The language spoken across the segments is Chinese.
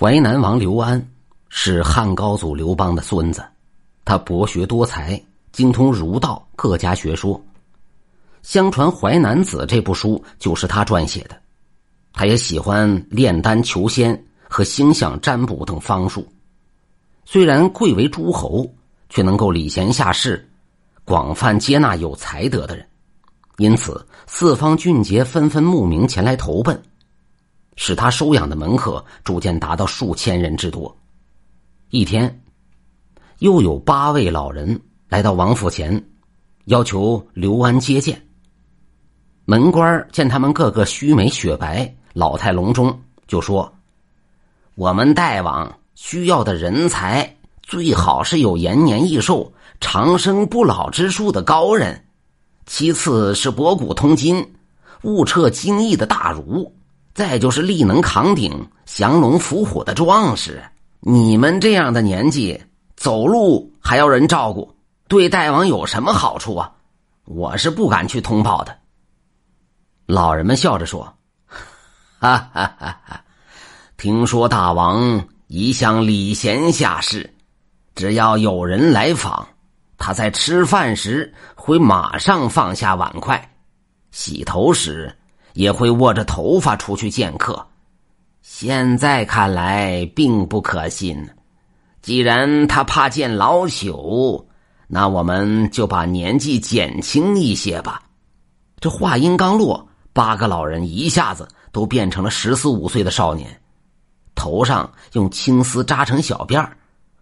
淮南王刘安是汉高祖刘邦的孙子，他博学多才，精通儒道各家学说。相传《淮南子》这部书就是他撰写的。他也喜欢炼丹求仙和星象占卜等方术。虽然贵为诸侯，却能够礼贤下士，广泛接纳有才德的人，因此四方俊杰纷纷慕名前来投奔。使他收养的门客逐渐达到数千人之多。一天，又有八位老人来到王府前，要求刘安接见。门官见他们个个须眉雪白、老态龙钟，就说：“我们大王需要的人才，最好是有延年益寿、长生不老之术的高人，其次是博古通今、悟彻经义的大儒。”再就是力能扛鼎、降龙伏虎的壮士，你们这样的年纪，走路还要人照顾，对大王有什么好处啊？我是不敢去通报的。老人们笑着说：“哈哈哈哈！听说大王一向礼贤下士，只要有人来访，他在吃饭时会马上放下碗筷，洗头时。”也会握着头发出去见客，现在看来并不可信。既然他怕见老朽，那我们就把年纪减轻一些吧。这话音刚落，八个老人一下子都变成了十四五岁的少年，头上用青丝扎成小辫儿，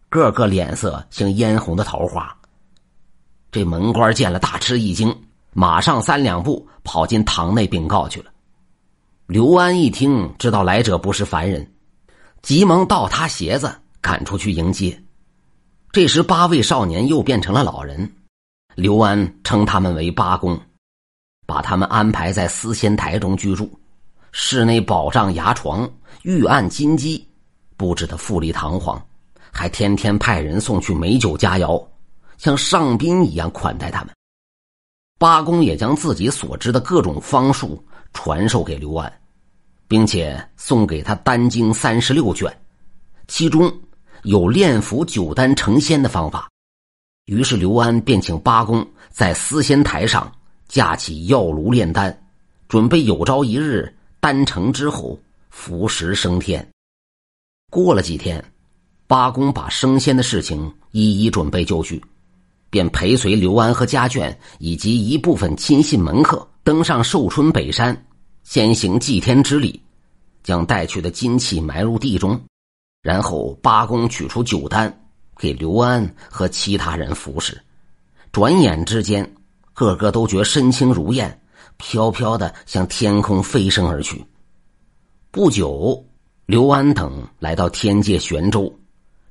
个个脸色像嫣红的桃花。这门官见了，大吃一惊。马上三两步跑进堂内禀告去了。刘安一听，知道来者不是凡人，急忙倒他鞋子赶出去迎接。这时，八位少年又变成了老人。刘安称他们为八公，把他们安排在思仙台中居住，室内宝帐牙床，玉案金鸡，布置的富丽堂皇，还天天派人送去美酒佳肴，像上宾一样款待他们。八公也将自己所知的各种方术传授给刘安，并且送给他丹经三十六卷，其中有炼符九丹成仙的方法。于是刘安便请八公在思仙台上架起药炉炼丹，准备有朝一日丹成之后服食升天。过了几天，八公把升仙的事情一一准备就绪。便陪随刘安和家眷以及一部分亲信门客登上寿春北山，先行祭天之礼，将带去的金器埋入地中，然后八公取出酒丹给刘安和其他人服食。转眼之间，个个都觉身轻如燕，飘飘的向天空飞升而去。不久，刘安等来到天界玄州，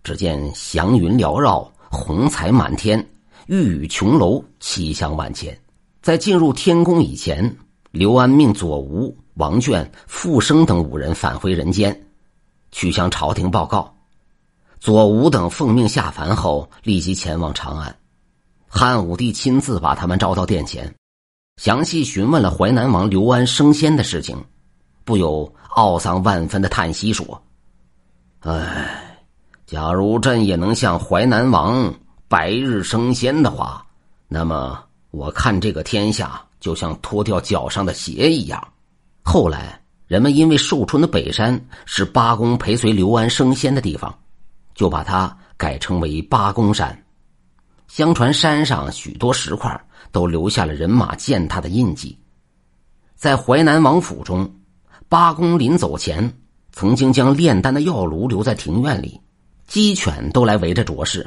只见祥云缭绕，虹彩满天。玉宇琼楼，气象万千。在进入天宫以前，刘安命左吴、王卷、傅生等五人返回人间，去向朝廷报告。左吴等奉命下凡后，立即前往长安。汉武帝亲自把他们招到殿前，详细询问了淮南王刘安升仙的事情，不由懊丧万分的叹息说：“唉，假如朕也能像淮南王。”白日升仙的话，那么我看这个天下就像脱掉脚上的鞋一样。后来人们因为寿春的北山是八公陪随刘安升仙的地方，就把它改称为八公山。相传山上许多石块都留下了人马践踏的印记。在淮南王府中，八公临走前曾经将炼丹的药炉留在庭院里，鸡犬都来围着啄食。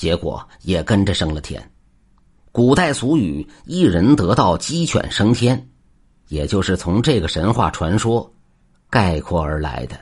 结果也跟着升了天。古代俗语“一人得道，鸡犬升天”，也就是从这个神话传说概括而来的。